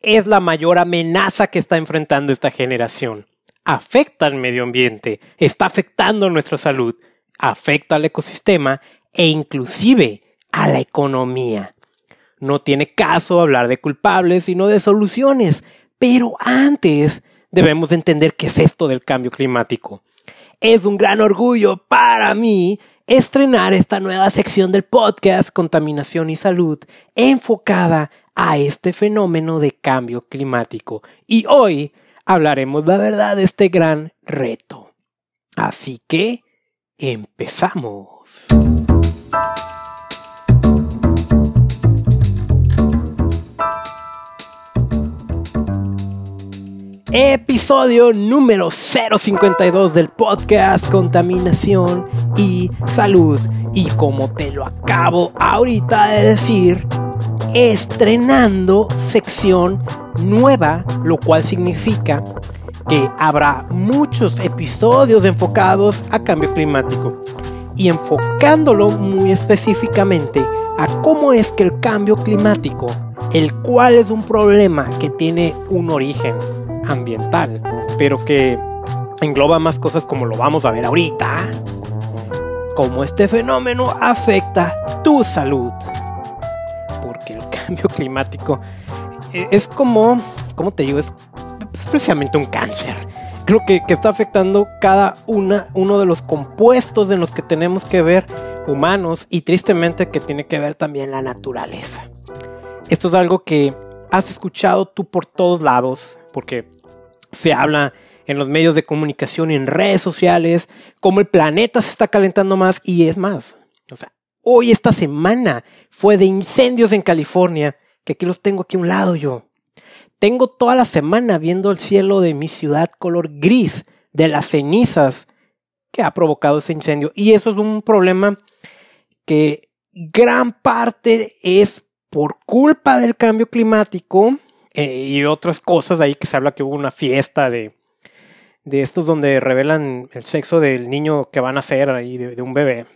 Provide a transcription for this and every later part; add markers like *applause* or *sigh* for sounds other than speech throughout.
es la mayor amenaza que está enfrentando esta generación. Afecta al medio ambiente, está afectando nuestra salud, afecta al ecosistema e inclusive a la economía. No tiene caso hablar de culpables, sino de soluciones. Pero antes debemos entender qué es esto del cambio climático. Es un gran orgullo para mí estrenar esta nueva sección del podcast Contaminación y Salud enfocada a este fenómeno de cambio climático. Y hoy hablaremos la verdad de este gran reto. Así que empezamos. Episodio número 052 del podcast Contaminación y Salud. Y como te lo acabo ahorita de decir, estrenando sección nueva, lo cual significa que habrá muchos episodios enfocados a cambio climático y enfocándolo muy específicamente a cómo es que el cambio climático, el cual es un problema que tiene un origen ambiental, pero que engloba más cosas como lo vamos a ver ahorita, cómo este fenómeno afecta tu salud. Cambio climático e, es como, ¿cómo te digo? Es, precisamente un cáncer. Creo que, que, está afectando cada una, uno de los compuestos en los que tenemos que ver humanos y tristemente que tiene que ver también la naturaleza. Esto es algo que has escuchado tú por todos lados, porque se habla en los medios de comunicación, en redes sociales, cómo el planeta se está calentando más y es más. Hoy esta semana fue de incendios en California, que aquí los tengo aquí a un lado yo. Tengo toda la semana viendo el cielo de mi ciudad color gris de las cenizas que ha provocado ese incendio. Y eso es un problema que gran parte es por culpa del cambio climático eh, y otras cosas ahí que se habla que hubo una fiesta de, de estos donde revelan el sexo del niño que van a ser ahí, de, un bebé.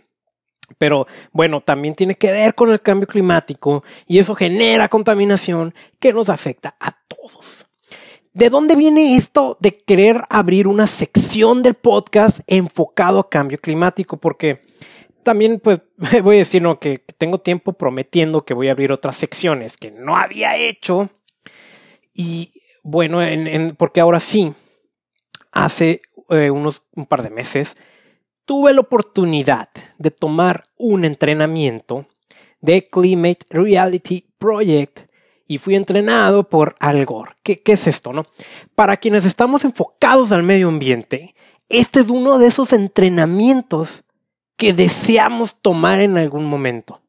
Pero bueno, también tiene que ver con el cambio climático y eso genera contaminación que nos afecta a todos. ¿De dónde viene esto de querer abrir una sección del podcast enfocado a cambio climático? Porque también pues *laughs* voy a decir que tengo tiempo prometiendo que voy a abrir otras secciones que no había hecho y bueno, en, porque ahora sí, hace eh, unos un par de meses, tuve la oportunidad de tomar un entrenamiento de Climate Reality Project y fui entrenado por Al Gore. ¿Qué, ¿Qué, es esto, no? Para quienes estamos enfocados al medio ambiente, este es uno de esos entrenamientos que deseamos tomar en algún momento.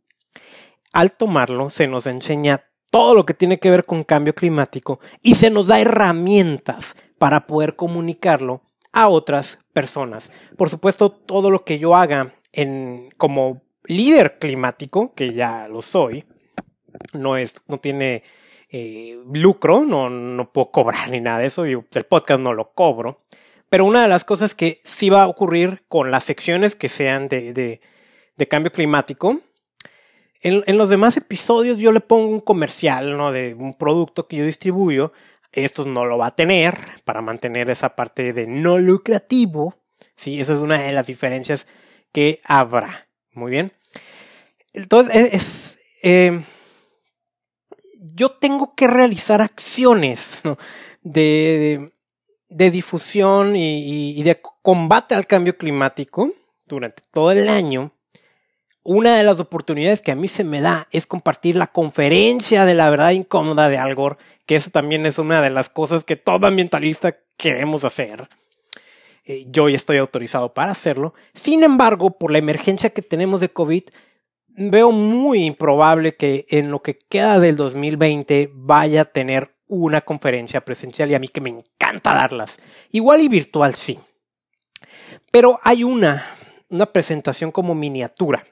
Al tomarlo, se nos enseña todo lo que tiene que ver con cambio climático y se nos da herramientas para poder comunicarlo a otras personas. Por supuesto, todo lo que yo haga en, como líder climático, que ya lo soy, no, es, no tiene eh, lucro, no, no puedo cobrar ni nada de eso, y el podcast no lo cobro. Pero una de las cosas que sí va a ocurrir con las secciones que sean de, de, cambio climático en, los demás episodios yo le pongo un comercial, ¿no? De un producto que yo distribuyo. Esto no lo va a tener para mantener esa parte de no lucrativo. Sí, esa es una de las diferencias que habrá. Muy bien. Entonces, es, eh, yo tengo que realizar acciones de, de, difusión y de combate al cambio climático durante todo el año una de las oportunidades que a mí se me da es compartir la conferencia de la verdad incómoda de Al Gore, que eso también es una de las cosas que todo ambientalista queremos hacer. Eh, yo ya estoy autorizado para hacerlo. Sin embargo, por la emergencia que tenemos de COVID, veo muy improbable que en lo que queda del 2020 vaya a tener una conferencia presencial y a mí que me encanta darlas. Igual y virtual sí. Pero hay una, una presentación como miniatura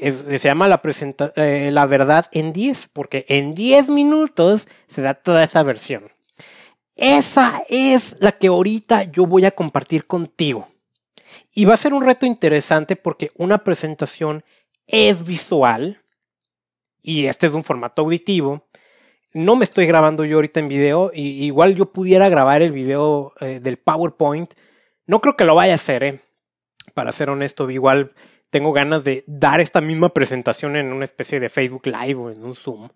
se llama la, eh, la verdad en 10, porque en 10 minutos se da toda esa versión. Esa es la que ahorita yo voy a compartir contigo. Y va a ser un reto interesante porque una presentación es visual y este es un formato auditivo. no me estoy grabando yo ahorita en video. Y, igual yo pudiera grabar el video eh, del PowerPoint. No creo que lo vaya a hacer, eh. Para ser honesto, igual tengo ganas de dar esta misma presentación en una especie de Facebook Live o en un Zoom.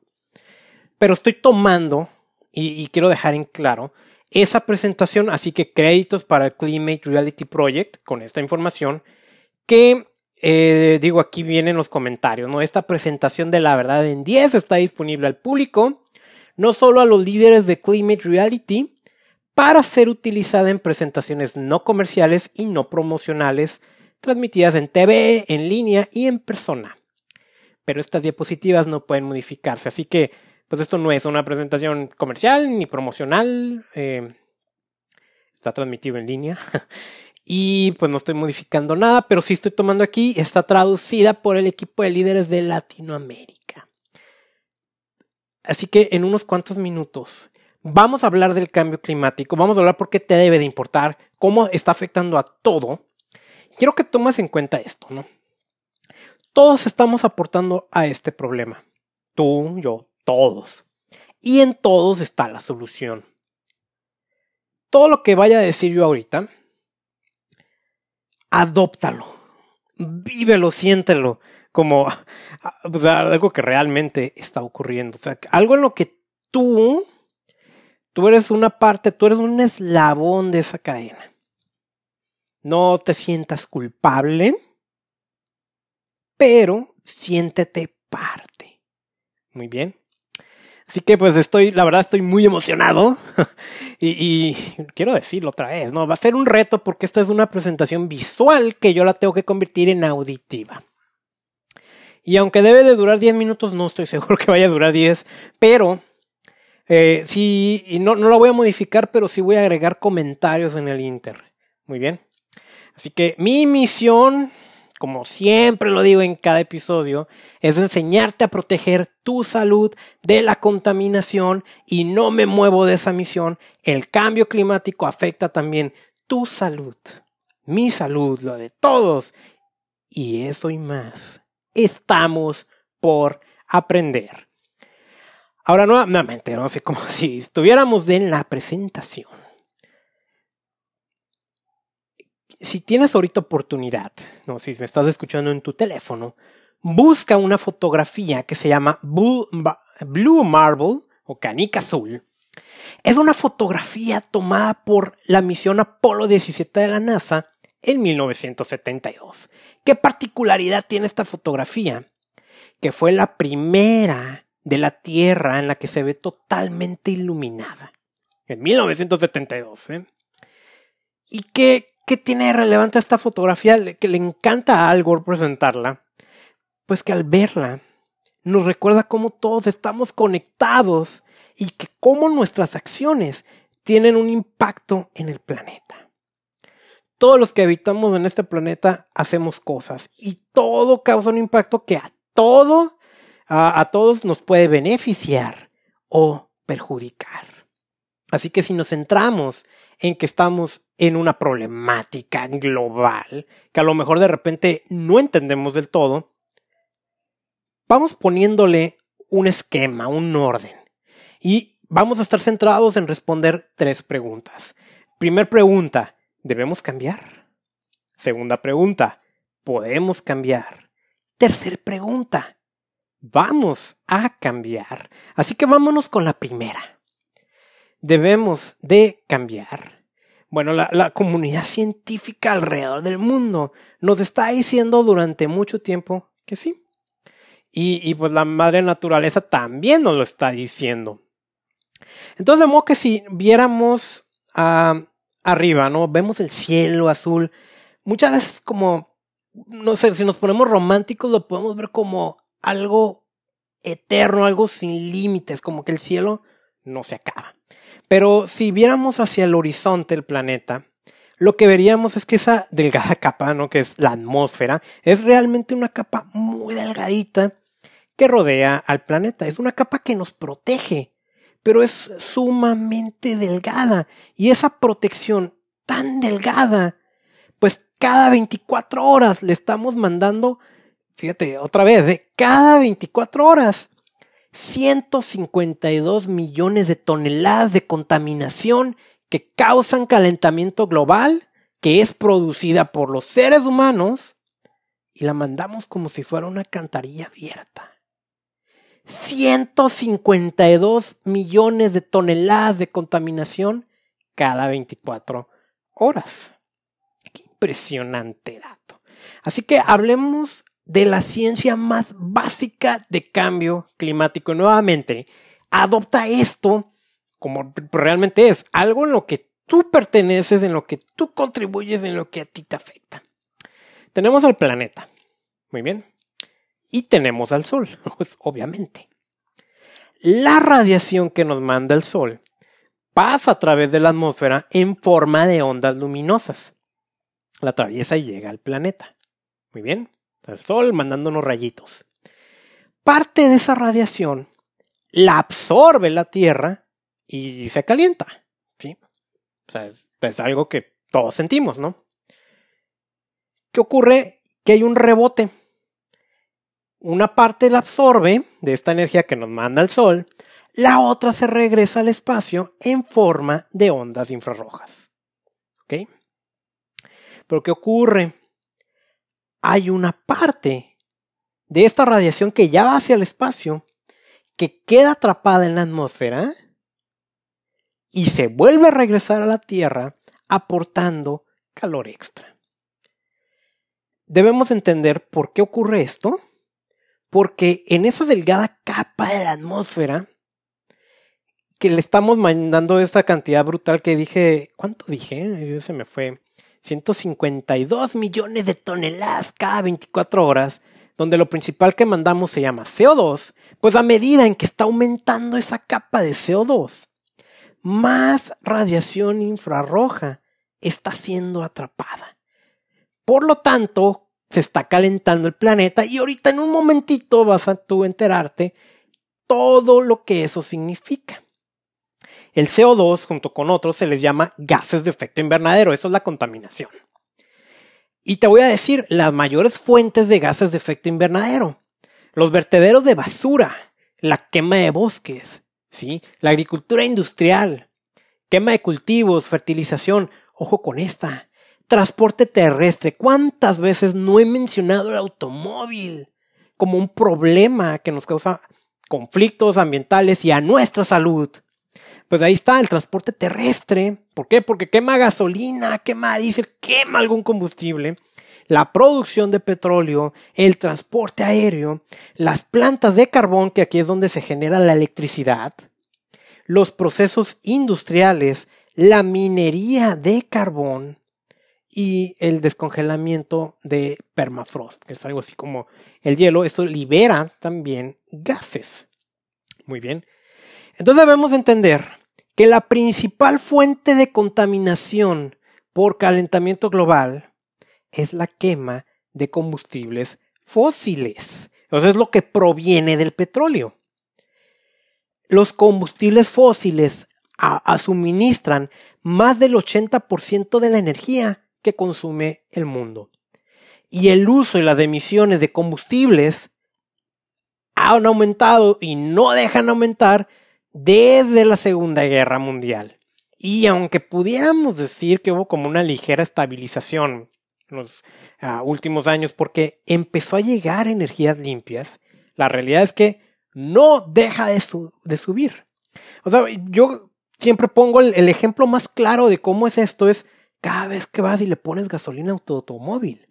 Pero estoy tomando, y, quiero dejar en claro, esa presentación, así que créditos para el Climate Reality Project con esta información, que eh, digo aquí vienen los comentarios, ¿no? Esta presentación de la verdad en 10 está disponible al público, no solo a los líderes de Climate Reality, para ser utilizada en presentaciones no comerciales y no promocionales transmitidas en TV, en línea y en persona. Pero estas diapositivas no pueden modificarse, así que pues esto no es una presentación comercial ni promocional. Eh, está transmitido en línea. *laughs* y pues no estoy modificando nada, pero sí estoy tomando aquí. Está traducida por el equipo de líderes de Latinoamérica. Así que en unos cuantos minutos vamos a hablar del cambio climático. Vamos a hablar por qué te debe de importar, cómo está afectando a todo. Quiero que tomes en cuenta esto, ¿no? Todos estamos aportando a este problema. Tú, yo, todos. Y en todos está la solución. Todo lo que vaya a decir yo ahorita, adóptalo, vívelo, siéntelo como algo que realmente está ocurriendo. O sea, algo en lo que tú, tú eres una parte, tú eres un eslabón de esa cadena. No te sientas culpable, pero siéntete parte. Muy bien. Así que pues estoy, la verdad estoy muy emocionado *laughs* y, quiero decirlo otra vez, ¿no? Va a ser un reto porque esta es una presentación visual que yo la tengo que convertir en auditiva. Y aunque debe de durar 10 minutos, no estoy *laughs* seguro que vaya a durar 10, pero eh, sí, y no, no la voy a modificar, pero sí voy a agregar comentarios en el Inter. Muy bien. Así que mi misión como siempre lo digo en cada episodio, es enseñarte a proteger tu salud de la contaminación y no me muevo de esa misión. El cambio climático afecta también tu salud, mi salud, lo de todos. Y eso y más. Estamos por aprender. Ahora nuevamente, no sé como *laughs* si estuviéramos en la presentación. Si tienes ahorita oportunidad, no, si me estás escuchando en tu teléfono, busca una fotografía que se llama Blue, Marble o Canica Azul. Es una fotografía tomada por la misión Apolo 17 de la NASA en 1972. ¿Qué particularidad tiene esta fotografía? Que fue la primera de la Tierra en la que se ve totalmente iluminada. En 1972. ¿eh? Y que ¿Qué tiene relevante esta fotografía? Que le encanta a Al presentarla. Pues que al verla nos recuerda cómo todos estamos conectados y que cómo nuestras acciones tienen un impacto en el planeta. Todos los que habitamos en este planeta hacemos cosas y todo causa un impacto que a todo, a todos nos puede beneficiar o perjudicar. Así que si nos centramos en que estamos en una problemática global que a lo mejor de repente no entendemos del todo, vamos poniéndole un esquema, un orden. Y vamos a estar centrados en responder tres preguntas. Primer pregunta, ¿debemos cambiar? Segunda pregunta, ¿podemos cambiar? Tercer pregunta, ¿vamos a cambiar? Así que vámonos con la primera. ¿Debemos de cambiar? Bueno, la, comunidad científica alrededor del mundo nos está diciendo durante mucho tiempo que sí. Y, pues la madre naturaleza también nos lo está diciendo. Entonces, de modo que si viéramos ah, arriba, ¿no? Vemos el cielo azul. Muchas veces como, no sé, si nos ponemos románticos lo podemos ver como algo eterno, algo sin límites, como que el cielo no se acaba. Pero si viéramos hacia el horizonte del planeta, lo que veríamos es que esa delgada *laughs* capa, ¿no? que es la atmósfera, es realmente una capa muy delgadita que rodea al planeta. Es una capa que nos protege, pero es sumamente delgada. Y esa protección tan delgada, pues cada 24 horas le estamos mandando, fíjate, otra vez, ¿eh? cada 24 horas 152 millones de toneladas de contaminación que causan calentamiento global, que es producida por los seres humanos, y la mandamos como si fuera una cantarilla abierta. 152 millones de toneladas de contaminación cada 24 horas. Qué impresionante dato. Así que hablemos de la ciencia más básica de cambio climático. Nuevamente, adopta esto como realmente es, algo en lo que tú perteneces, en lo que tú contribuyes, en lo que a ti te afecta. Tenemos al planeta, muy bien, y tenemos al Sol, *laughs* pues, obviamente. La radiación que nos manda el Sol pasa a través de la atmósfera en forma de ondas luminosas. La atraviesa y llega al planeta. Muy bien. El Sol mandándonos rayitos. Parte de esa radiación la absorbe la Tierra y se calienta. ¿sí? Es algo que todos sentimos, ¿no? ¿Qué ocurre? Que hay un rebote. Una parte la absorbe de esta energía que nos manda el Sol, la otra se regresa al espacio en forma de ondas infrarrojas. ¿Ok? Pero ¿qué ocurre? Hay una parte de esta radiación que ya va hacia el espacio, que queda atrapada en la atmósfera y se vuelve a regresar a la Tierra aportando calor extra. Debemos entender por qué ocurre esto, porque en esa delgada capa de la atmósfera que le estamos mandando esa cantidad brutal que dije, ¿cuánto dije? Se me fue. 152 millones de toneladas cada 24 horas, donde lo principal que mandamos se llama CO2, pues a medida en que está aumentando esa capa de CO2, más radiación infrarroja está siendo atrapada. Por lo tanto, se está calentando el planeta y ahorita en un momentito vas a tú enterarte todo lo que eso significa. El CO2 junto con otros se les llama gases de efecto invernadero, eso es la contaminación. Y te voy a decir las mayores fuentes de gases de efecto invernadero. Los vertederos de basura, la quema de bosques, ¿sí? la agricultura industrial, quema de cultivos, fertilización, ojo con esta, transporte terrestre. ¿Cuántas veces no he mencionado el automóvil como un problema que nos causa conflictos ambientales y a nuestra salud? Pues ahí está el transporte terrestre. ¿Por qué? Porque quema gasolina, quema diésel, quema algún combustible. La producción de petróleo, el transporte aéreo, las plantas de carbón, que aquí es donde se genera la electricidad, los procesos industriales, la minería de carbón y el descongelamiento de permafrost, que es algo así como el hielo. Esto libera también gases. Muy bien. Entonces debemos entender que la principal fuente de contaminación por calentamiento global es la quema de combustibles fósiles. Sea, es lo que proviene del petróleo. Los combustibles fósiles suministran más del 80% de la energía que consume el mundo. Y el uso y las emisiones de combustibles han aumentado y no dejan aumentar desde la Segunda Guerra Mundial. Y aunque pudiéramos decir que hubo como una ligera estabilización en los ah, últimos años porque empezó a llegar energías limpias, la realidad es que no deja de, subir. O sea, yo siempre pongo el, el, ejemplo más claro de cómo es esto, es cada vez que vas y le pones gasolina a tu automóvil.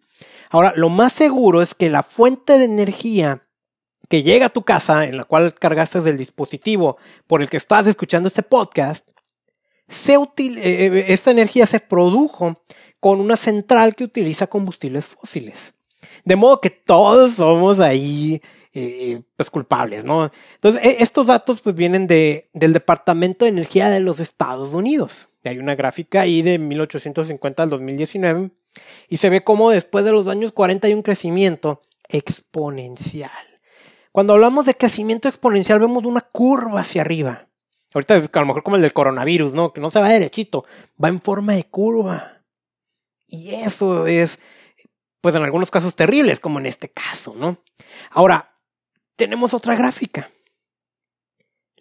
Ahora, lo más seguro es que la fuente de energía que llega a tu casa, en la cual cargaste del dispositivo por el que estás escuchando este podcast, se eh, eh, esta energía se produjo con una central que utiliza combustibles fósiles. De modo que todos somos ahí eh, pues culpables, ¿no? Entonces, e, estos datos pues vienen de, del Departamento de Energía de los Estados Unidos. Hay una gráfica ahí de 1850 al 2019 y se ve como después de los años 40 hay un crecimiento exponencial. Cuando hablamos de crecimiento exponencial, vemos una curva hacia arriba. Ahorita es a lo mejor como el del coronavirus, ¿no? Que no se va derechito, va en forma de curva. Y eso es, pues en algunos casos terribles, como en este caso, ¿no? Ahora, tenemos otra gráfica.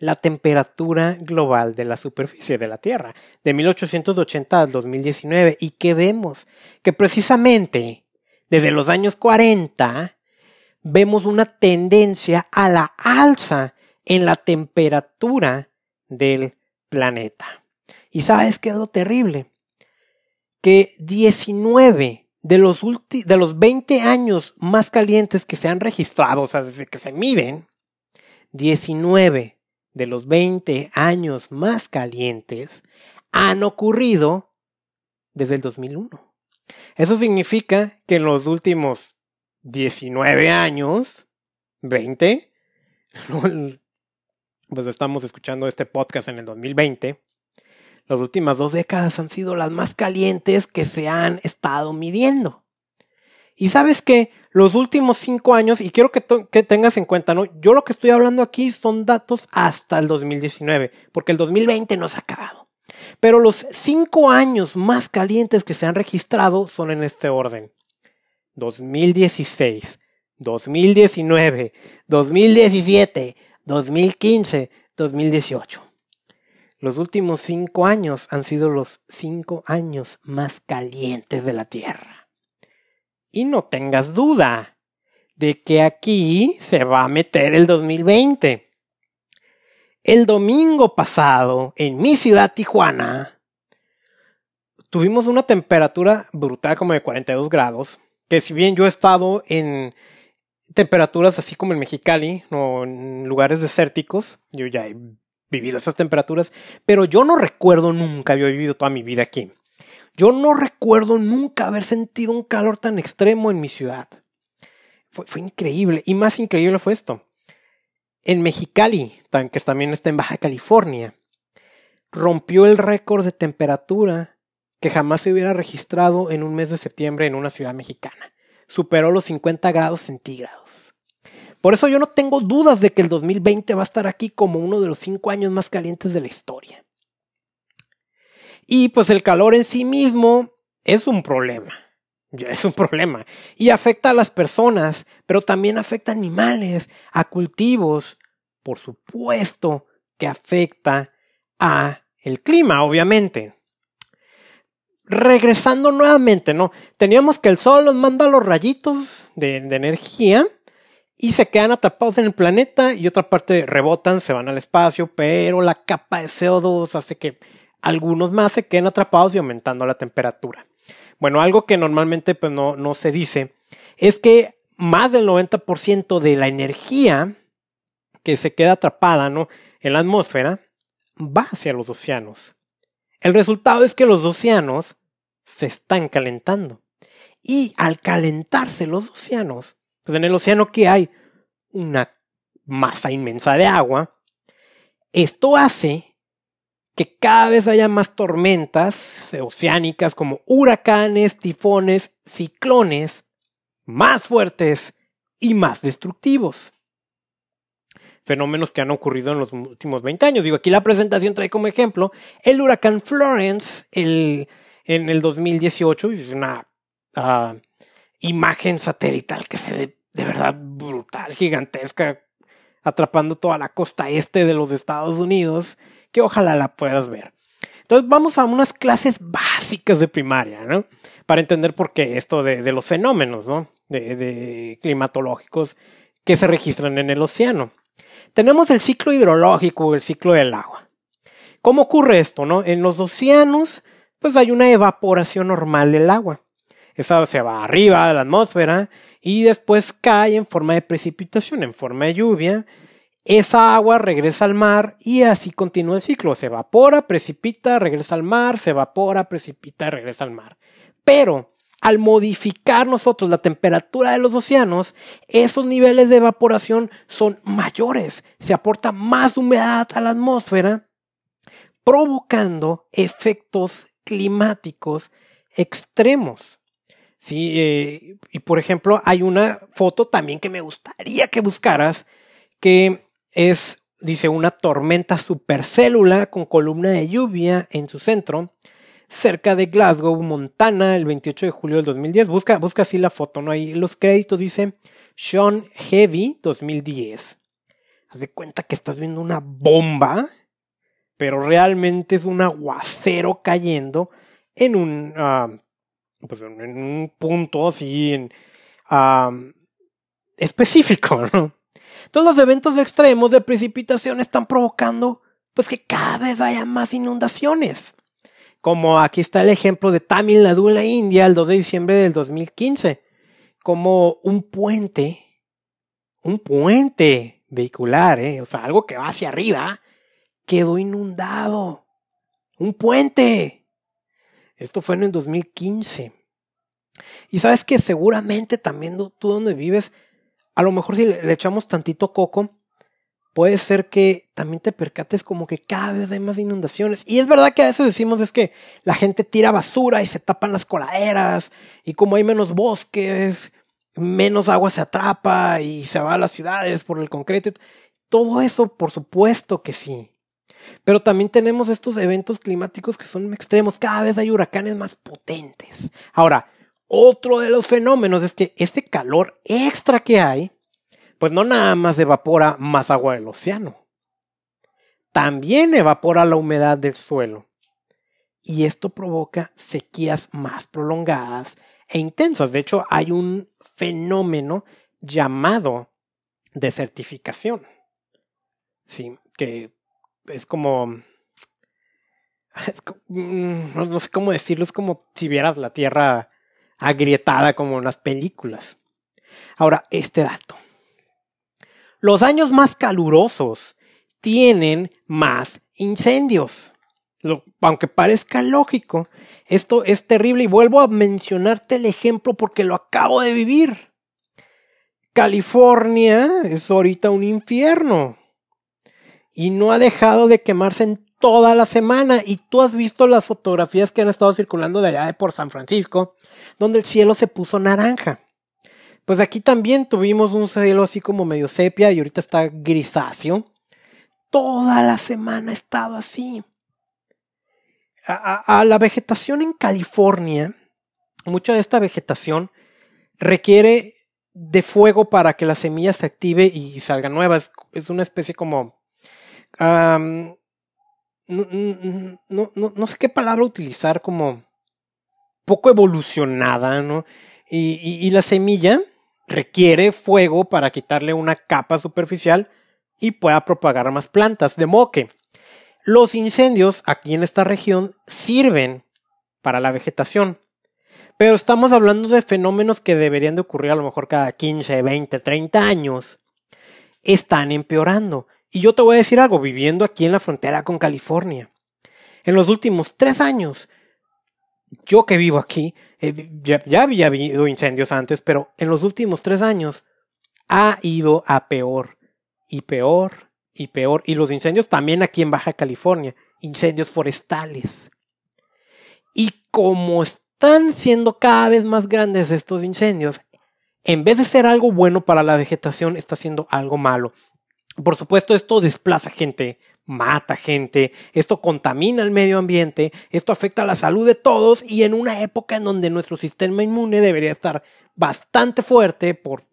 la temperatura global de la superficie de la Tierra, de 1880 al 2019, y que vemos que precisamente desde los años 40 vemos una tendencia a la alza en la temperatura del planeta. ¿Y sabes qué es lo terrible? Que 19 de los, de los 20 años más calientes que se han registrado, o sea, desde que se miden, 19 de los 20 años más calientes han ocurrido desde el 2001. Eso significa que en los últimos 19 años, 20, pues estamos escuchando este podcast en el 2020, las últimas dos décadas han sido las más calientes que se han estado midiendo. Y sabes que los últimos cinco años, y quiero que, tengas en cuenta, ¿no? Yo lo que estoy hablando aquí son datos hasta el 2019, porque el 2020 no se ha acabado. Pero los cinco años más calientes que se han registrado son en este orden. 2016, 2019, 2017, 2015, 2018. Los últimos cinco años han sido los cinco años más calientes de la Tierra. Y no tengas duda de que aquí se va a meter el 2020. El domingo pasado, en mi ciudad Tijuana, tuvimos una temperatura brutal como de 42 grados, que si bien yo he estado en temperaturas así como en Mexicali, o en lugares desérticos, yo ya he vivido esas temperaturas, pero yo no recuerdo nunca, yo he vivido toda mi vida aquí. Yo no recuerdo nunca haber sentido un calor tan extremo en mi ciudad. Fue, increíble. Y más increíble fue esto. En Mexicali, que también está en Baja California, rompió el récord de temperatura que jamás se hubiera registrado en un mes de septiembre en una ciudad mexicana. Superó los 50 grados centígrados. Por eso yo no tengo dudas de que el 2020 va a estar aquí como uno de los cinco años más calientes de la historia. Y pues el calor en sí mismo es un problema. Es un problema. Y afecta a las personas, pero también afecta a animales, a cultivos. Por supuesto que afecta a el clima, obviamente. Regresando nuevamente, ¿no? Teníamos que el sol nos manda los rayitos de, energía y se quedan atrapados en el planeta y otra parte rebotan, se van al espacio, pero la capa de CO2 hace que algunos más se queden atrapados y aumentando la temperatura. Bueno, algo que normalmente pues, no, no se dice es que más del 90% de la energía que se queda atrapada ¿no? en la atmósfera va hacia los océanos. El resultado es que los océanos se están calentando. Y al calentarse los océanos, pues en el océano que hay una masa inmensa de agua, esto hace que cada vez haya más tormentas oceánicas como huracanes, tifones, ciclones, más fuertes y más destructivos. Fenómenos que han ocurrido en los últimos 20 años. Digo, aquí la presentación trae como ejemplo el huracán Florence el, en el 2018. Es una ah, imagen satelital que se ve de verdad brutal, gigantesca, atrapando toda la costa este de los Estados Unidos que ojalá la puedas ver. Entonces vamos a unas clases básicas de primaria, ¿no? Para entender por qué esto de, los fenómenos, ¿no? De, climatológicos que se registran en el océano. Tenemos el ciclo hidrológico, el ciclo del agua. ¿Cómo ocurre esto, no? En los océanos, pues hay una evaporación normal del agua. Esa se va arriba de la atmósfera y después cae en forma de precipitación, en forma de lluvia, esa agua regresa al mar y así continúa el ciclo. Se evapora, precipita, regresa al mar, se evapora, precipita, regresa al mar. Pero al modificar nosotros la temperatura de los océanos, esos niveles de evaporación son mayores. Se aporta más humedad a la atmósfera, provocando efectos climáticos extremos. Eh, y por ejemplo, hay una foto también que me gustaría que buscaras, que es, dice, una tormenta supercélula con columna de lluvia en su centro, cerca de Glasgow, Montana, el 28 de julio del 2010. Busca, busca así la foto, ¿no? Ahí los créditos dice Sean Heavy 2010. haz de cuenta que estás viendo una bomba, pero realmente es un aguacero cayendo en un, ah, pues en un punto así en, ah, específico, ¿no? Todos los eventos extremos de precipitación están provocando pues que cada vez haya más inundaciones. Como aquí está el ejemplo de Tamil Nadu en la India el 2 de diciembre del 2015. Como un puente, un puente vehicular, ¿eh? o sea, algo que va hacia arriba, quedó inundado. Un puente. Esto fue en el 2015. Y sabes que seguramente también tú donde vives, a lo mejor si le echamos tantito coco, puede ser que también te percates como que cada vez hay más inundaciones. Y es verdad que a veces decimos es que la gente tira basura y se tapan las coladeras y como hay menos bosques, menos agua se atrapa y se va a las ciudades por el concreto. Todo eso, por supuesto que sí. Pero también tenemos estos eventos climáticos que son extremos. Cada vez hay huracanes más potentes. Ahora, otro de los fenómenos es que este calor extra que hay pues no nada más evapora más agua del océano, también evapora la humedad del suelo. Y esto provoca sequías más prolongadas e intensas. De hecho, hay un fenómeno llamado desertificación. Sí, que es como, mm, no sé cómo decirlo, es como si vieras la tierra agrietada como en las películas. Ahora, este dato. Los años más calurosos tienen más incendios. aunque parezca lógico, esto es terrible y vuelvo a mencionarte el ejemplo porque lo acabo de vivir. California es ahorita un infierno y no ha dejado de quemarse en toda la semana y tú has visto las fotografías que han estado circulando de allá de por San Francisco, donde el cielo se puso naranja. Pues aquí también tuvimos un cielo así como medio sepia y ahorita está grisáceo. Toda la semana ha estado así. A, la vegetación en California, mucha de esta vegetación requiere de fuego para que la semilla se active y salga nueva. Es, una especie como... no, no, sé qué palabra utilizar, como poco evolucionada, ¿no? y la semilla requiere fuego para quitarle una capa superficial y pueda propagar más plantas. De modo que los incendios aquí en esta región sirven para la vegetación. Pero estamos hablando de fenómenos que deberían de ocurrir a lo mejor cada 15, 20, 30 años. Están empeorando. Y yo te voy a decir algo, viviendo aquí en la frontera con California. En los últimos tres años, yo que vivo aquí, eh, ya, había habido incendios antes, pero en los últimos tres años ha ido a peor y peor y peor. Y los incendios también aquí en Baja California, incendios forestales. Y como están siendo cada vez más grandes estos incendios, en vez de ser algo bueno para la vegetación, está siendo algo malo. Por supuesto, esto desplaza gente mata gente, esto contamina el medio ambiente, esto afecta la salud de todos y en una época en donde nuestro sistema inmune debería estar bastante fuerte por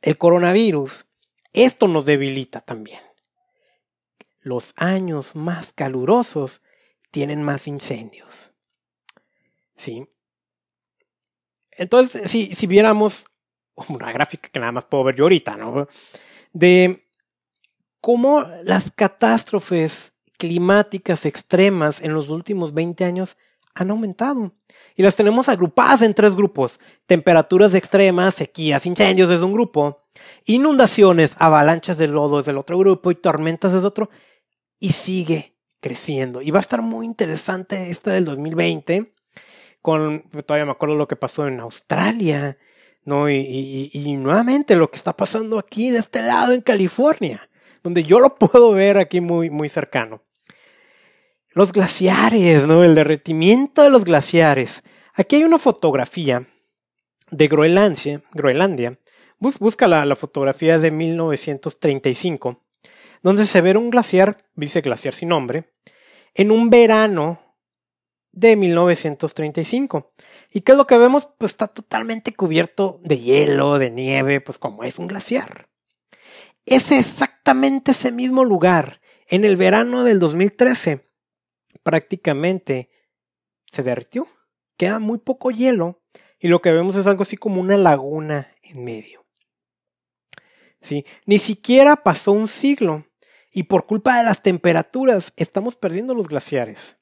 el coronavirus, esto nos debilita también. Los años más calurosos tienen más incendios. ¿Sí? Entonces, si, si viéramos *laughs* una gráfica que nada más puedo ver yo ahorita, ¿no? De cómo las catástrofes climáticas extremas en los últimos 20 años han aumentado. Y las tenemos agrupadas en tres grupos. Temperaturas extremas, sequías, incendios es un grupo. Inundaciones, avalanchas de lodo es del otro grupo y tormentas es otro. Y sigue creciendo. Y va a estar muy interesante este del 2020. Con, todavía me acuerdo lo que pasó en Australia. ¿no? Y, y nuevamente lo que está pasando aquí de este lado en California donde yo lo puedo ver aquí muy, muy cercano. Los glaciares, ¿no? El derretimiento de los glaciares. Aquí hay una fotografía de Groenlandia. Busca la, la fotografía de 1935, donde se ve un glaciar, dice glaciar sin nombre, en un verano de 1935. ¿Y qué es lo que vemos? Pues está totalmente cubierto de hielo, de nieve, pues como es un glaciar. Es exactamente ese mismo lugar. En el verano del 2013 prácticamente se derritió. Queda muy poco hielo y lo que vemos es algo así como una laguna en medio. ¿Sí? Ni siquiera pasó un siglo y por culpa de las temperaturas estamos perdiendo los glaciares.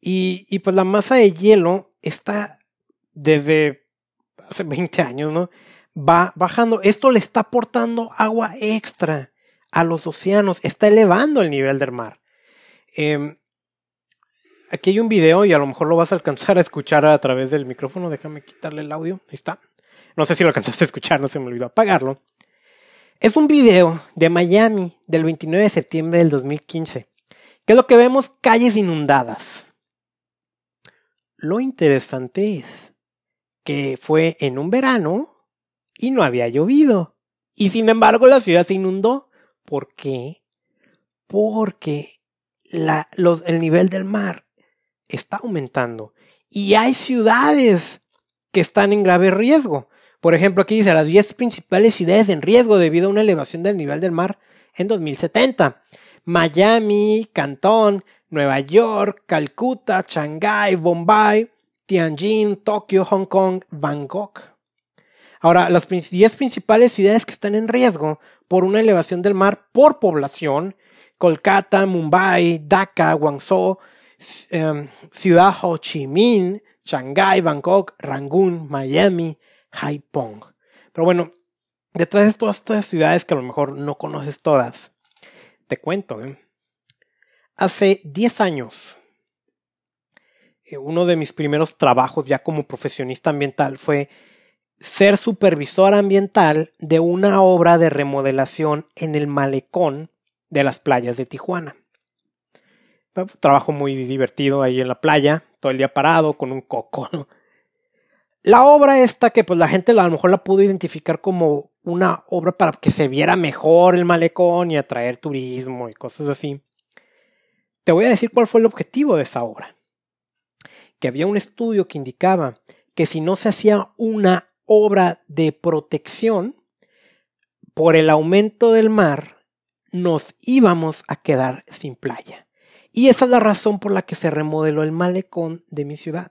Y, y pues la masa de hielo está desde hace 20 años, ¿no? Va bajando. Esto le está aportando agua extra a los océanos, está elevando el nivel del mar. Em, aquí hay un video y a lo mejor lo vas a alcanzar a escuchar a través del micrófono. Déjame quitarle el audio. Ahí está. No sé si lo alcanzaste a escuchar, no se me olvidó apagarlo. Es un video de Miami del 29 de septiembre del 2015. ¿Qué es lo que vemos? Calles inundadas. Lo interesante es que fue en un verano y no había llovido. Y sin embargo la ciudad se inundó. ¿Por qué? Porque la, el nivel del mar está aumentando. Y hay ciudades que están en grave riesgo. Por ejemplo, aquí dice las 10 principales ciudades en riesgo debido a una elevación del nivel del mar en 2070. Miami, Cantón, Nueva York, Calcuta, Shanghái, Bombay, Tianjin, Tokio, Hong Kong, Bangkok. Ahora, las 10 principales ciudades que están en riesgo por una elevación del mar por población, Kolkata, Mumbai, Dhaka, Guangzhou, em, Ciudad Ho Chi Minh, Shanghái, Bangkok, Rangoon, Miami, Haiphong. Pero bueno, detrás de todas estas ciudades que a lo mejor no conoces todas, te cuento. ¿eh? Hace 10 años, eh, uno de mis primeros trabajos ya como profesionista ambiental fue ser supervisor ambiental de una obra de remodelación en el malecón de las playas de Tijuana. Trabajo muy divertido ahí en la playa, todo el día parado con un coco. La obra esta que pues la gente a lo mejor la pudo identificar como una obra para que se viera mejor el malecón y atraer turismo y cosas así. Te voy a decir cuál fue el objetivo de esa obra. Que había un estudio que indicaba que si no se hacía una obra de protección por el aumento del mar, nos íbamos a quedar sin playa. Y esa es la razón por la que se remodeló el malecón de mi ciudad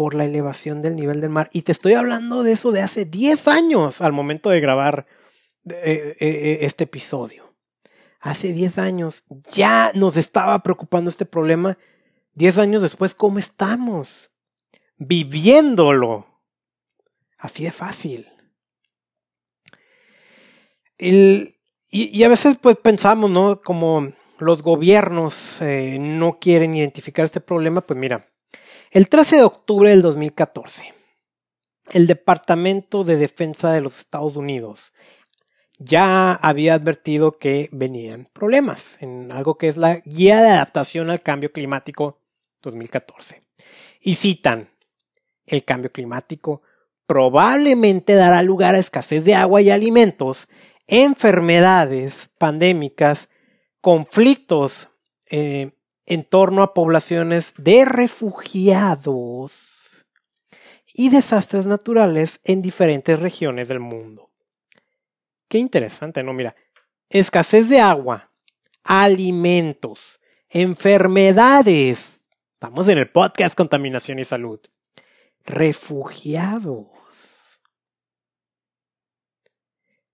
por la elevación del nivel del mar. Y te estoy hablando de eso de hace 10 años al momento de grabar eh, eh, eh, este episodio. Hace 10 años ya nos estaba preocupando este problema. 10 años después, ¿cómo estamos? Viviéndolo. Así de fácil. y, y, a veces pues pensamos, ¿no? Como los gobiernos no quieren identificar este problema, pues mira, el 13 de octubre del 2014, el Departamento de Defensa de los Estados Unidos ya había advertido que venían problemas en algo que es la Guía de Adaptación al Cambio Climático 2014. Y citan, el cambio climático probablemente dará lugar a escasez de agua y alimentos, enfermedades pandémicas, conflictos eh, en torno a poblaciones de refugiados y desastres naturales en diferentes regiones del mundo. Qué interesante, ¿no? Mira, escasez de agua, alimentos, enfermedades. Estamos en el podcast Contaminación y Salud. Refugiados.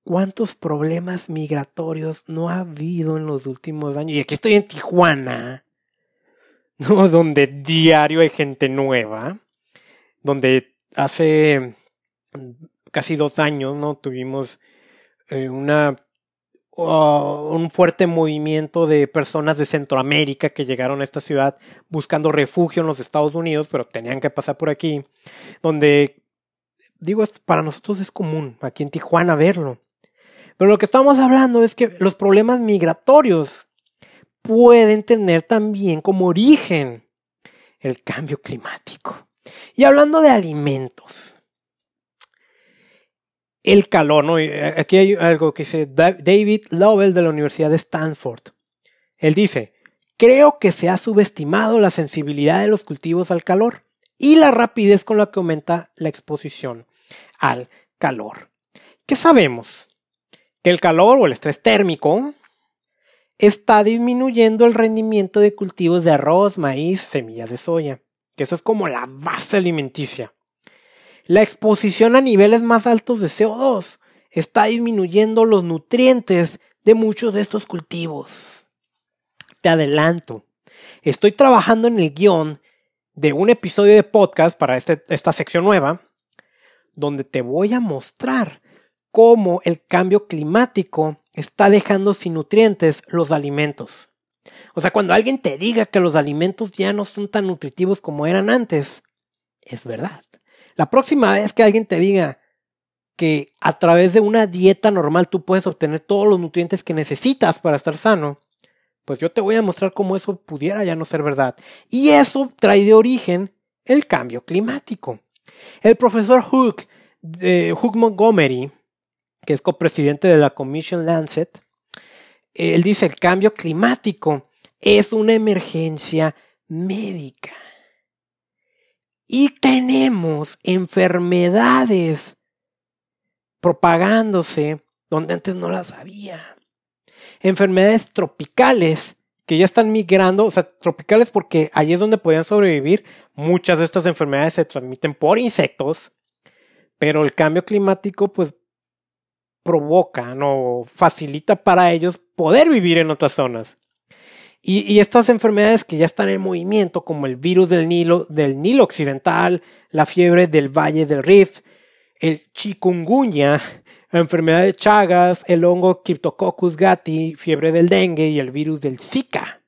¿Cuántos problemas migratorios no ha habido en los últimos años? Y aquí estoy en Tijuana *laughs* ¿no? Donde diario hay gente nueva, donde hace casi dos años, ¿no? Tuvimos eh, una uh, un fuerte movimiento de personas de Centroamérica que llegaron a esta ciudad buscando refugio en los Estados Unidos, pero tenían que pasar por aquí, donde, digo, para nosotros es común aquí en Tijuana verlo. Pero lo que estamos hablando es que los problemas migratorios pueden tener también como origen el cambio climático. Y hablando de alimentos, el calor, ¿no? Aquí hay algo que dice David Lovell de la Universidad de Stanford. Él dice, creo que se ha subestimado la sensibilidad de los cultivos al calor y la rapidez con la que aumenta la exposición al calor. ¿Qué sabemos? Que el calor o el estrés térmico está disminuyendo el rendimiento de cultivos de arroz, maíz, semillas de soya, que eso es como la base alimenticia. La exposición a niveles más altos de CO2 está disminuyendo los nutrientes de muchos de estos cultivos. Te adelanto, estoy trabajando en el guion de un episodio de podcast para este, esta sección nueva, donde te voy a mostrar cómo el cambio climático está dejando sin nutrientes los alimentos. O sea, cuando alguien te diga que los alimentos ya no son tan nutritivos como eran antes, es verdad. La próxima vez que alguien te diga que a través de una dieta normal tú puedes obtener todos los nutrientes que necesitas para estar sano, pues yo te voy a mostrar cómo eso pudiera ya no ser verdad. Y eso trae de origen el cambio climático. El profesor Hook, Hook Montgomery, que es copresidente de la Commission Lancet, él dice el cambio climático es una emergencia médica. Y tenemos enfermedades propagándose donde antes no las había. Enfermedades tropicales que ya están migrando, o sea, tropicales porque allí es donde podían sobrevivir. Muchas de estas enfermedades se transmiten por insectos, pero el cambio climático pues provoca, no facilita para ellos poder vivir en otras zonas. Y, estas enfermedades que ya están en movimiento, como el virus del Nilo, del Nilo Occidental, la fiebre del Valle del Rift, el chikungunya, la enfermedad de Chagas, el hongo Cryptococcus gatti, fiebre del dengue y el virus del Zika.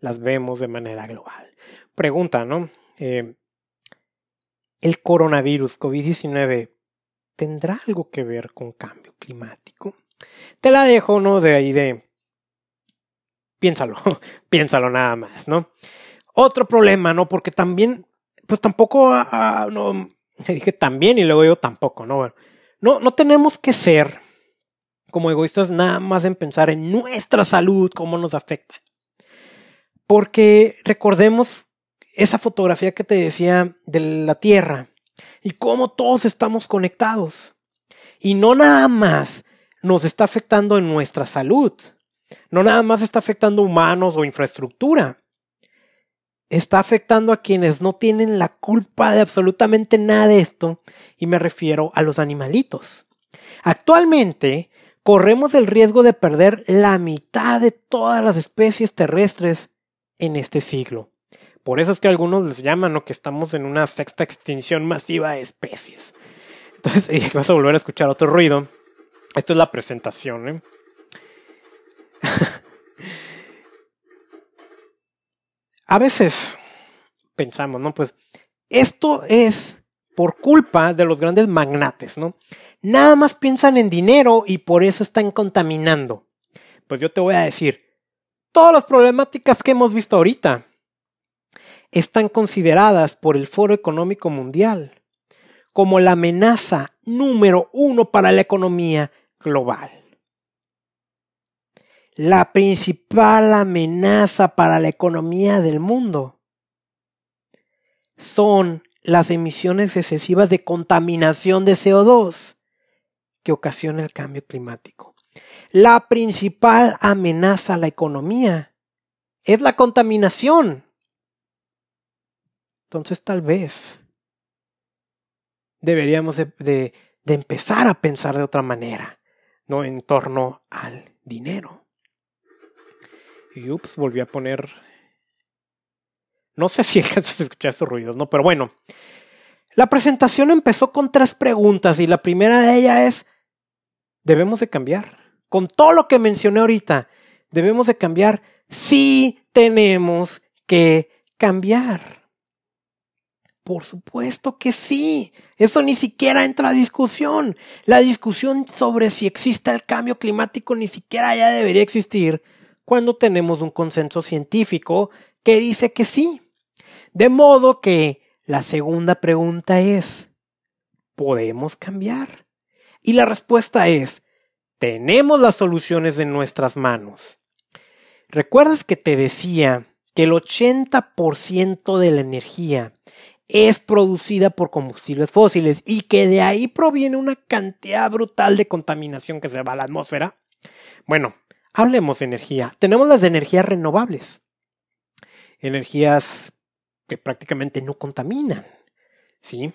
Las vemos de manera global. Pregunta, ¿no? Eh, ¿El coronavirus COVID-19 tendrá algo que ver con cambio climático? Te la dejo, ¿no? De ahí de piénsalo, *laughs* piénsalo nada más, ¿no? Otro problema, ¿no? Porque también, pues tampoco, ah, ah, no, *laughs* dije también y luego yo tampoco, ¿no? No, no tenemos que ser como egoístas nada más en pensar en nuestra salud, cómo nos afecta. Porque recordemos esa fotografía que te decía de la Tierra y cómo todos estamos conectados. Y no nada más nos está afectando en nuestra salud, no nada más está afectando humanos o infraestructura. Está afectando a quienes no tienen la culpa de absolutamente nada de esto, y me refiero a los animalitos. Actualmente, corremos el riesgo de perder la mitad de todas las especies terrestres en este siglo. Por eso es que algunos les llaman que estamos en una sexta extinción masiva de especies. Entonces, *laughs* vas a volver a escuchar otro ruido. Esto es la presentación. ¿eh? *laughs* a veces pensamos, ¿no? Pues esto es por culpa de los grandes magnates, ¿no? Nada más piensan en dinero y por eso están contaminando. Pues yo te voy a decir, todas las problemáticas que hemos visto ahorita están consideradas por el Foro Económico Mundial como la amenaza número uno para la economía global la principal amenaza para la economía del mundo son las emisiones excesivas de contaminación de CO2 que ocasiona el cambio climático. La principal amenaza a la economía es la contaminación. Entonces tal vez deberíamos de, de empezar a pensar de otra manera, no en torno al dinero. Y ups, volví a poner. No sé si *laughs* alcanzas a escuchar esos ruidos, ¿no? Pero bueno. La presentación empezó con tres preguntas y la primera de ellas es, ¿debemos de cambiar? Con todo lo que mencioné ahorita, ¿debemos de cambiar? Sí tenemos que cambiar. Por supuesto que sí. Eso ni siquiera entra a discusión. La discusión sobre si existe el cambio climático ni siquiera ya debería existir cuando tenemos un consenso científico que dice que sí. De modo que la segunda pregunta es, ¿podemos cambiar? Y la respuesta es, tenemos las soluciones en nuestras manos. ¿Recuerdas que te decía que el 80% de la energía es producida por combustibles fósiles y que de ahí proviene una cantidad brutal de contaminación que se va a la atmósfera. Bueno, hablemos de energía. Tenemos las energías renovables. Energías que prácticamente no contaminan. ¿Sí?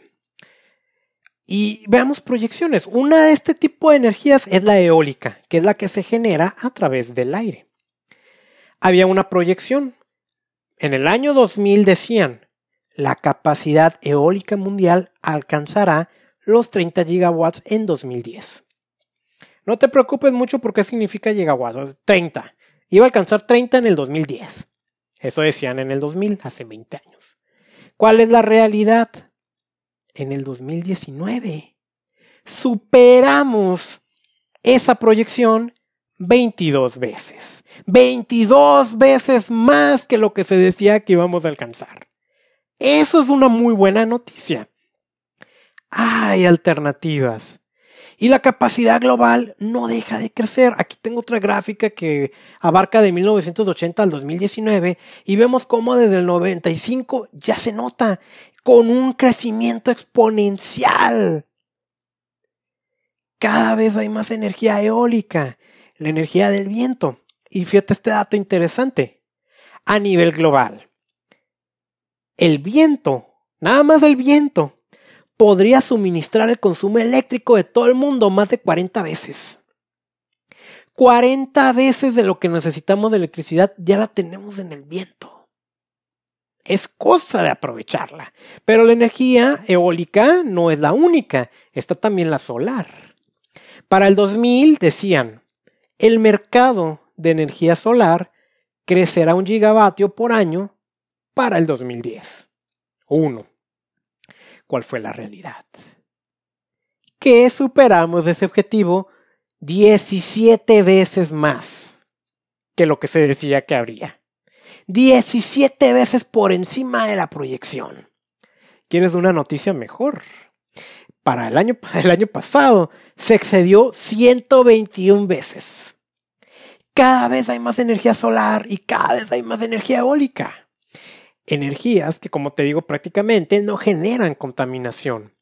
Y veamos proyecciones. Una de este tipo de energías es la eólica, que es la que se genera a través del aire. Había una proyección. En el año 2000 decían, la capacidad eólica mundial alcanzará los 30 gigawatts en 2010. No te preocupes mucho por qué significa gigawatts, 30. Iba a alcanzar 30 en el 2010. Eso decían en el 2000, hace 20 años. ¿Cuál es la realidad? En el 2019 superamos esa proyección 22 veces. 22 veces más que lo que se decía que íbamos a alcanzar. Eso es una muy buena noticia. Hay alternativas. Y la capacidad global no deja de crecer. Aquí tengo otra gráfica que abarca de 1980 al 2019 y vemos cómo desde el 95 ya se nota con un crecimiento exponencial. Cada vez hay más energía eólica, la energía del viento. Y fíjate este dato interesante. A nivel global, el viento, nada más el viento, podría suministrar el consumo eléctrico de todo el mundo más de 40 veces. 40 veces de lo que necesitamos de electricidad ya la tenemos en el viento. Es cosa de aprovecharla. Pero la energía eólica no es la única, está también la solar. Para el 2000 decían, el mercado de energía solar crecerá un gigavatio por año para el 2010. 1. ¿Cuál fue la realidad? Que superamos ese objetivo 17 veces más que lo que se decía que habría. 17 veces por encima de la proyección. ¿Quieres una noticia mejor? Para el año, *laughs* el año pasado se excedió 121 veces. Cada vez hay más energía solar y cada vez hay más energía eólica energías que, como te digo, prácticamente no generan contaminación.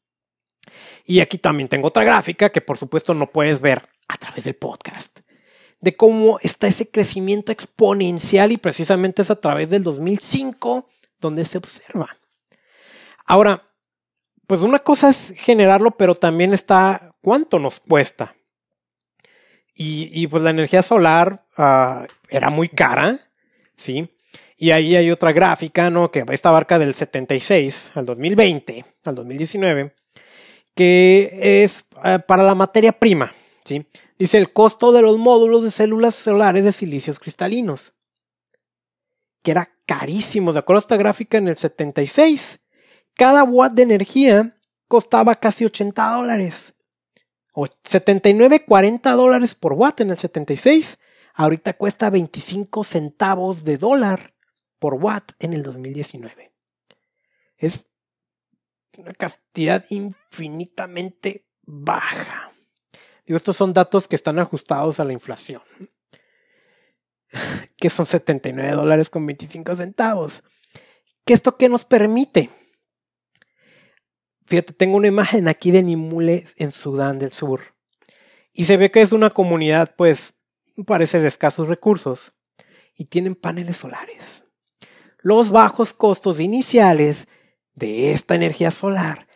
Y aquí también tengo otra gráfica que por supuesto no puedes ver a través del podcast, de cómo está ese crecimiento exponencial y precisamente es a través del 2005 donde se observa. Ahora, pues una cosa es generarlo, pero también está cuánto nos cuesta. Y, pues la energía solar ah, era muy cara, ¿sí? Y ahí hay otra gráfica, ¿no? Que esta abarca del 76 al 2020, al 2019, que es eh, para la materia prima, ¿sí? Dice el costo de los módulos de células solares de silicios cristalinos, que era carísimo. De acuerdo a esta gráfica, en el 76, cada watt de energía costaba casi 80 dólares. O 79, 40 dólares por watt en el 76. Ahorita cuesta 25 centavos de dólar por watt en el 2019. Es una cantidad infinitamente baja. Digo, estos son datos que están ajustados a la inflación, que son 79 dólares con 25 centavos. ¿Qué esto qué nos permite? Fíjate, tengo una imagen aquí de Nimule en Sudán del Sur. Y se ve que es una comunidad, pues, parece de escasos recursos. Y tienen paneles solares los bajos costos iniciales de esta energía solar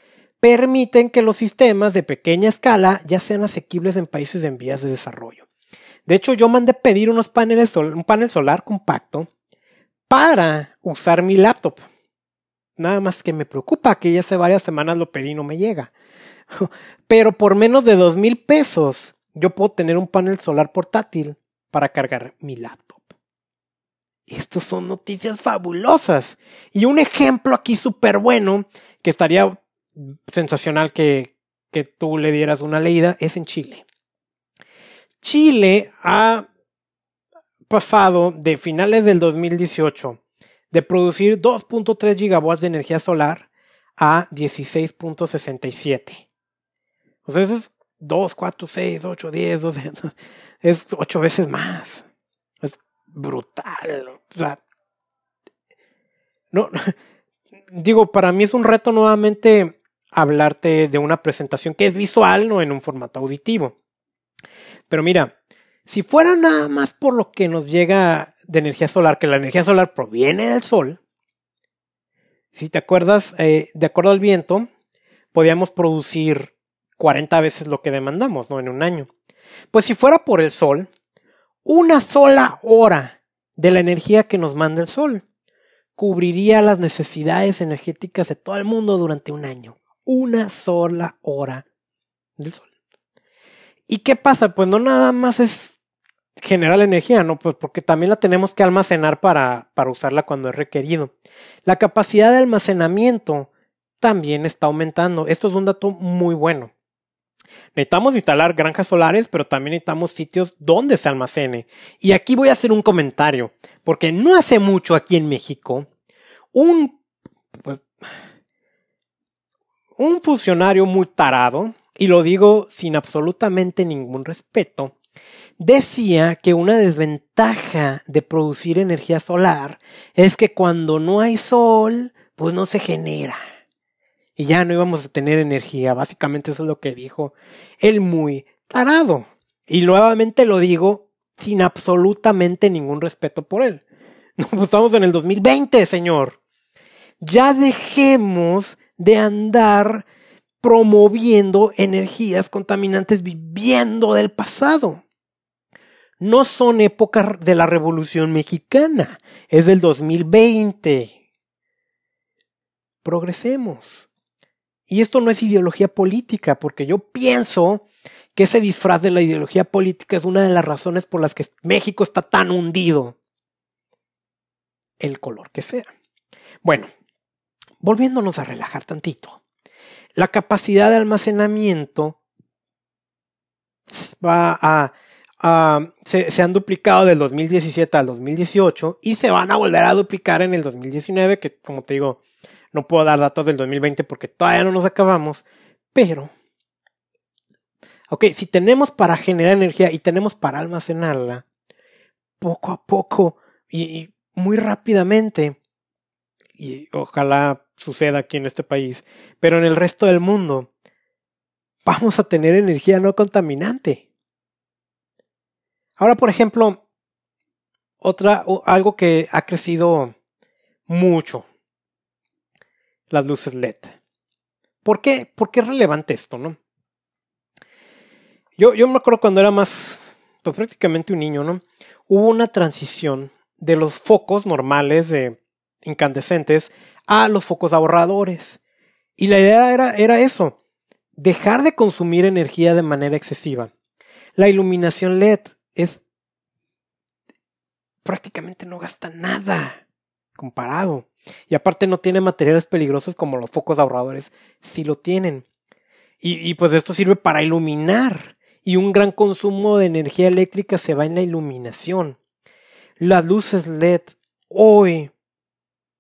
permiten que los sistemas de pequeña escala ya sean asequibles en países en vías de desarrollo. De hecho, yo mandé pedir unos paneles un panel solar compacto para usar mi laptop. Nada más que me preocupa que ya hace varias semanas lo pedí y no me llega. *laughs* Pero por menos de dos mil pesos yo puedo tener un panel solar portátil para cargar mi laptop. Estos son noticias fabulosas. Y un ejemplo aquí súper bueno, que estaría sensacional que, que tú le dieras una leída, es en Chile. Chile ha pasado de finales del 2018 de producir 2.3 gigawatts de energía solar a 16.67. O sea, eso es 2, 4, 6, 8, 10, 12, es 8 veces más brutal. O sea, no, *laughs* digo, para mí es un reto nuevamente hablarte de una presentación que es visual, no en un formato auditivo. Pero mira, si fuera nada más por lo que nos llega de energía solar, que la energía solar proviene del sol, si te acuerdas, eh, de acuerdo al viento, podíamos producir 40 veces lo que demandamos, ¿no? En un año. Pues si fuera por el sol, una sola hora de la energía que nos manda el sol cubriría las necesidades energéticas de todo el mundo durante un año. Una sola hora del sol. ¿Y qué pasa? Pues no nada más es generar energía, ¿no? Pues porque también la tenemos que almacenar para, para usarla cuando es requerido. La capacidad de almacenamiento también está aumentando. Esto es un dato muy bueno. Necesitamos instalar granjas solares, pero también necesitamos sitios donde se almacene. Y aquí voy a hacer un comentario, porque no hace mucho aquí en México, un, pues, un funcionario muy tarado, y lo digo sin absolutamente ningún respeto, decía que una desventaja de producir energía solar es que cuando no hay sol, pues no se genera y ya no íbamos a tener energía. Básicamente eso es lo que dijo el muy tarado. Y nuevamente lo digo sin absolutamente ningún respeto por él. *laughs* No, pues estamos en el 2020, señor. Ya dejemos de andar promoviendo energías contaminantes viviendo del pasado. No son épocas de la Revolución Mexicana, es del 2020. Progresemos. Y esto no es ideología política, porque yo pienso que ese disfraz de la ideología política es una de las razones por las que México está tan hundido. El color que sea. Bueno, volviéndonos a relajar tantito. La capacidad de almacenamiento va a, se, se, han duplicado del 2017 al 2018 y se van a volver a duplicar en el 2019, que como te digo, no puedo dar datos del 2020 porque todavía no nos acabamos, pero... Ok, si tenemos para generar energía y tenemos para almacenarla, poco a poco y, muy rápidamente, y ojalá suceda aquí en este país, pero en el resto del mundo, vamos a tener energía no contaminante. Ahora, por ejemplo, otra, algo que ha crecido mucho las luces LED. ¿Por qué? ¿Por qué es relevante esto, no? Yo, yo me acuerdo cuando era más, pues prácticamente un niño, ¿no? Hubo una transición de los focos normales de incandescentes a los focos ahorradores. Y la idea era, era eso, dejar de consumir energía de manera excesiva. La iluminación LED es prácticamente no gasta nada comparado. Y aparte no tiene materiales peligrosos como los focos ahorradores, sí lo tienen. Y, pues esto sirve para iluminar. Y un gran consumo de energía eléctrica se va en la iluminación. Las luces LED hoy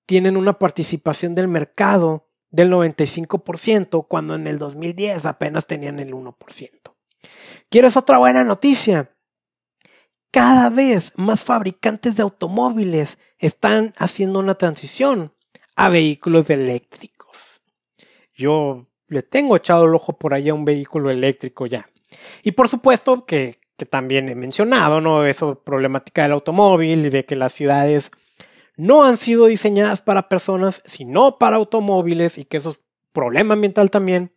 tienen una participación del mercado del 95% cuando en el 2010 apenas tenían el 1%. ¿Quieres otra buena noticia? Cada vez más fabricantes de automóviles están haciendo una transición a vehículos eléctricos. Yo le tengo echado el ojo por allá a un vehículo eléctrico ya. Y por supuesto que, que también he mencionado, ¿no? Eso problemática del automóvil y de que las ciudades no han sido diseñadas para personas, sino para automóviles y que eso es problema ambiental también.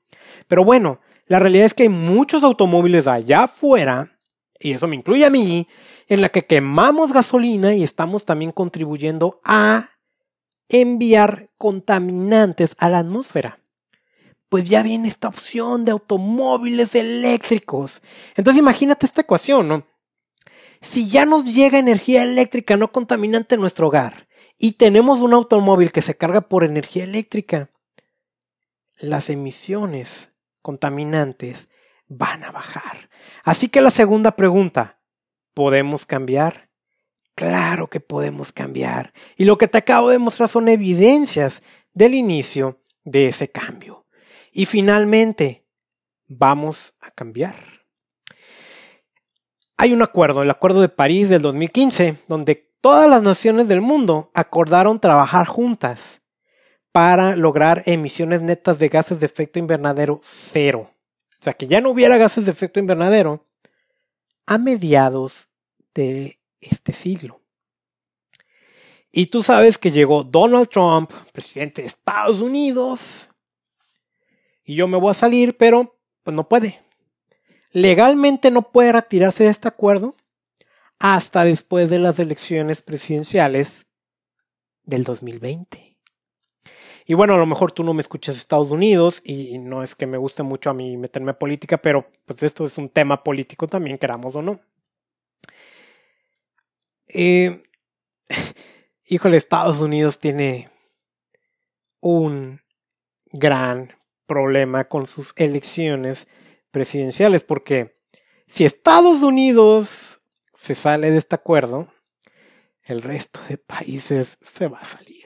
Pero bueno, la realidad es que hay muchos automóviles allá afuera y eso me incluye a mí, en la que quemamos gasolina y estamos también contribuyendo a enviar contaminantes a la atmósfera. Pues ya viene esta opción de automóviles eléctricos. Entonces imagínate esta ecuación, ¿no? Si ya nos llega energía eléctrica no contaminante en nuestro hogar y tenemos un automóvil que se carga por energía eléctrica, las emisiones contaminantes van a bajar. Así que la segunda pregunta, ¿podemos cambiar? Claro que podemos cambiar. Y lo que te acabo de mostrar son evidencias del inicio de ese cambio. Y finalmente, vamos a cambiar. Hay un acuerdo, el Acuerdo de París del 2015, donde todas las naciones del mundo acordaron trabajar juntas para lograr emisiones netas de gases de efecto invernadero cero. Sea, que ya no hubiera gases de efecto invernadero a mediados de este siglo. Y tú sabes que llegó Donald Trump, presidente de Estados Unidos, y yo me voy a salir, pero pues no puede. Legalmente no puede retirarse de este acuerdo hasta después de las elecciones presidenciales del 2020. Y bueno, a lo mejor tú no me escuchas Estados Unidos y no es que me guste mucho a mí meterme en política, pero pues esto es un tema político también, queramos o no. Eh, *laughs* híjole, Estados Unidos tiene un gran problema con sus elecciones presidenciales, porque si Estados Unidos se sale de este acuerdo, el resto de países se va a salir.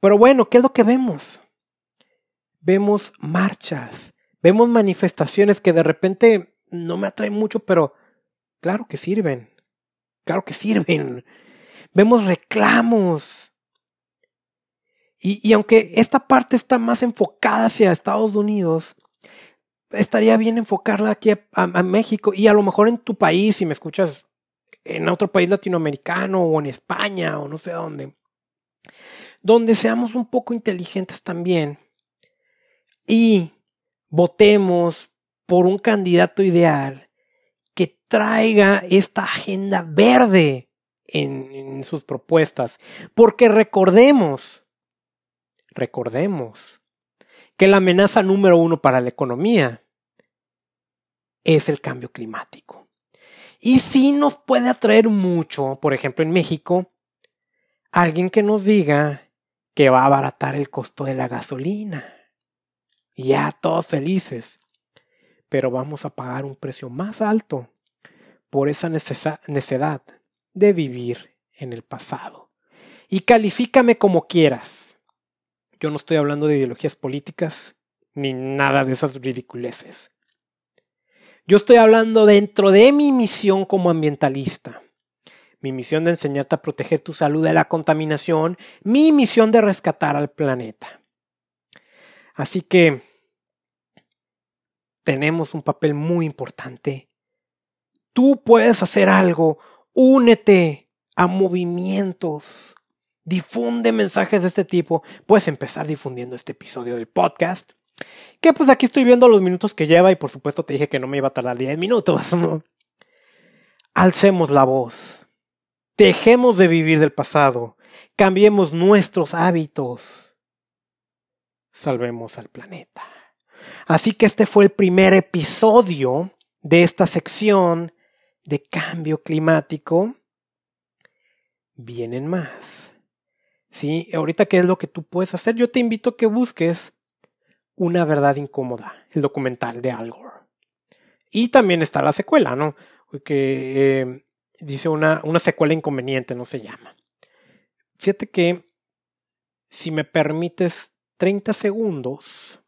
Pero bueno, ¿qué es lo que vemos? Vemos marchas, vemos manifestaciones que de repente no me atraen mucho, pero claro que sirven, claro que sirven. Vemos reclamos. Y, aunque esta parte está más enfocada hacia Estados Unidos, estaría bien enfocarla aquí a, México y a lo mejor en tu país, si me escuchas en otro país latinoamericano o en España o no sé dónde, donde seamos un poco inteligentes también y votemos por un candidato ideal que traiga esta agenda verde en, sus propuestas. Porque recordemos, recordemos que la amenaza número uno para la economía es el cambio climático. Y sí nos puede atraer mucho, por ejemplo en México, alguien que nos diga que va a abaratar el costo de la gasolina. Y ya todos felices. Pero vamos a pagar un precio más alto por esa necesidad de vivir en el pasado. Y califícame como quieras. Yo no estoy hablando de ideologías políticas ni nada de esas ridiculeces. Yo estoy hablando dentro de mi misión como ambientalista. Mi misión de enseñarte a proteger tu salud de la contaminación. Mi misión de rescatar al planeta. Así que tenemos un papel muy importante. Tú puedes hacer algo. Únete a movimientos. Difunde mensajes de este tipo. Puedes empezar difundiendo este episodio del podcast que pues aquí estoy viendo los minutos que lleva y por supuesto te dije que no me iba a tardar 10 minutos. Alcemos la voz. Dejemos de vivir del pasado. Cambiemos nuestros hábitos. Salvemos al planeta. Así que este fue el primer episodio de esta sección de cambio climático. Vienen más. Sí, ahorita qué es lo que tú puedes hacer. Yo te invito a que busques una verdad incómoda, el documental de Al Gore. Y también está la secuela, ¿no? Que eh, dice una, una secuela inconveniente, no se llama. Fíjate que si me permites 30 segundos,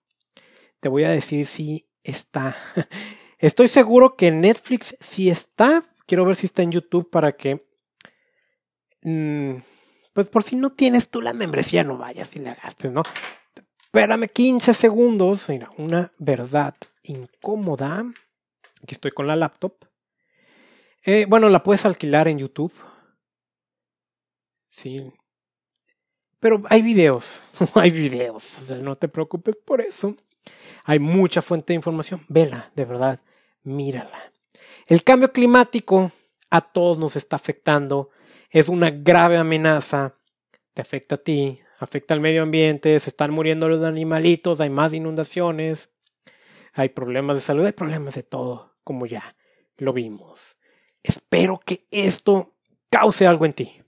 te voy a decir si está. *laughs* Estoy seguro que Netflix sí está. Quiero ver si está en YouTube para que... Mm, pues por si no tienes tú la membresía, no vayas y la gastes, ¿no? Espérame 15 segundos. Mira, una verdad incómoda. Aquí estoy con la laptop. Eh, bueno, la puedes alquilar en YouTube. Sí. Pero hay videos. *laughs* hay videos. O sea, no te preocupes por eso. Hay mucha fuente de información. Vela, de verdad. Mírala. El cambio climático a todos nos está afectando. Es una grave amenaza. Te afecta a ti, afecta al medio ambiente, se están muriendo los animalitos, hay más inundaciones, hay problemas de salud, hay problemas de todo, como ya lo vimos. Espero que esto cause algo en ti.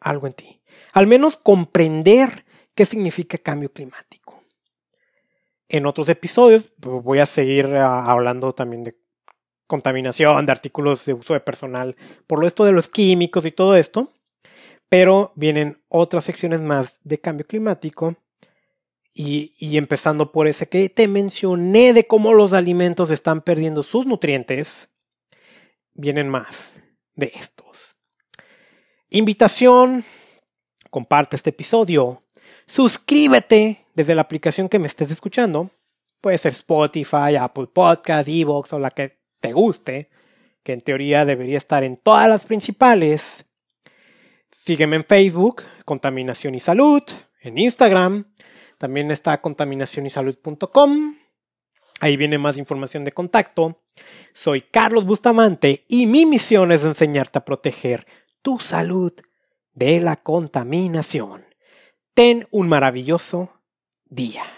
Algo en ti. Al menos comprender qué significa cambio climático. En otros episodios pues, voy a seguir ah, hablando también de contaminación, de artículos de uso de personal, por lo esto de los químicos y todo esto. Pero vienen otras secciones más de cambio climático. Y, empezando por ese que te mencioné de cómo los alimentos están perdiendo sus nutrientes, vienen más de estos. Invitación, comparte este episodio. Suscríbete desde la aplicación que me estés escuchando. Puede ser Spotify, Apple Podcast, Evox o la que te guste, que en teoría debería estar en todas las principales. Sígueme en Facebook, Contaminación y Salud, en Instagram, también está contaminacionysalud.com. Ahí viene más información de contacto. Soy Carlos Bustamante y mi misión es enseñarte a proteger tu salud de la contaminación. Ten un maravilloso día.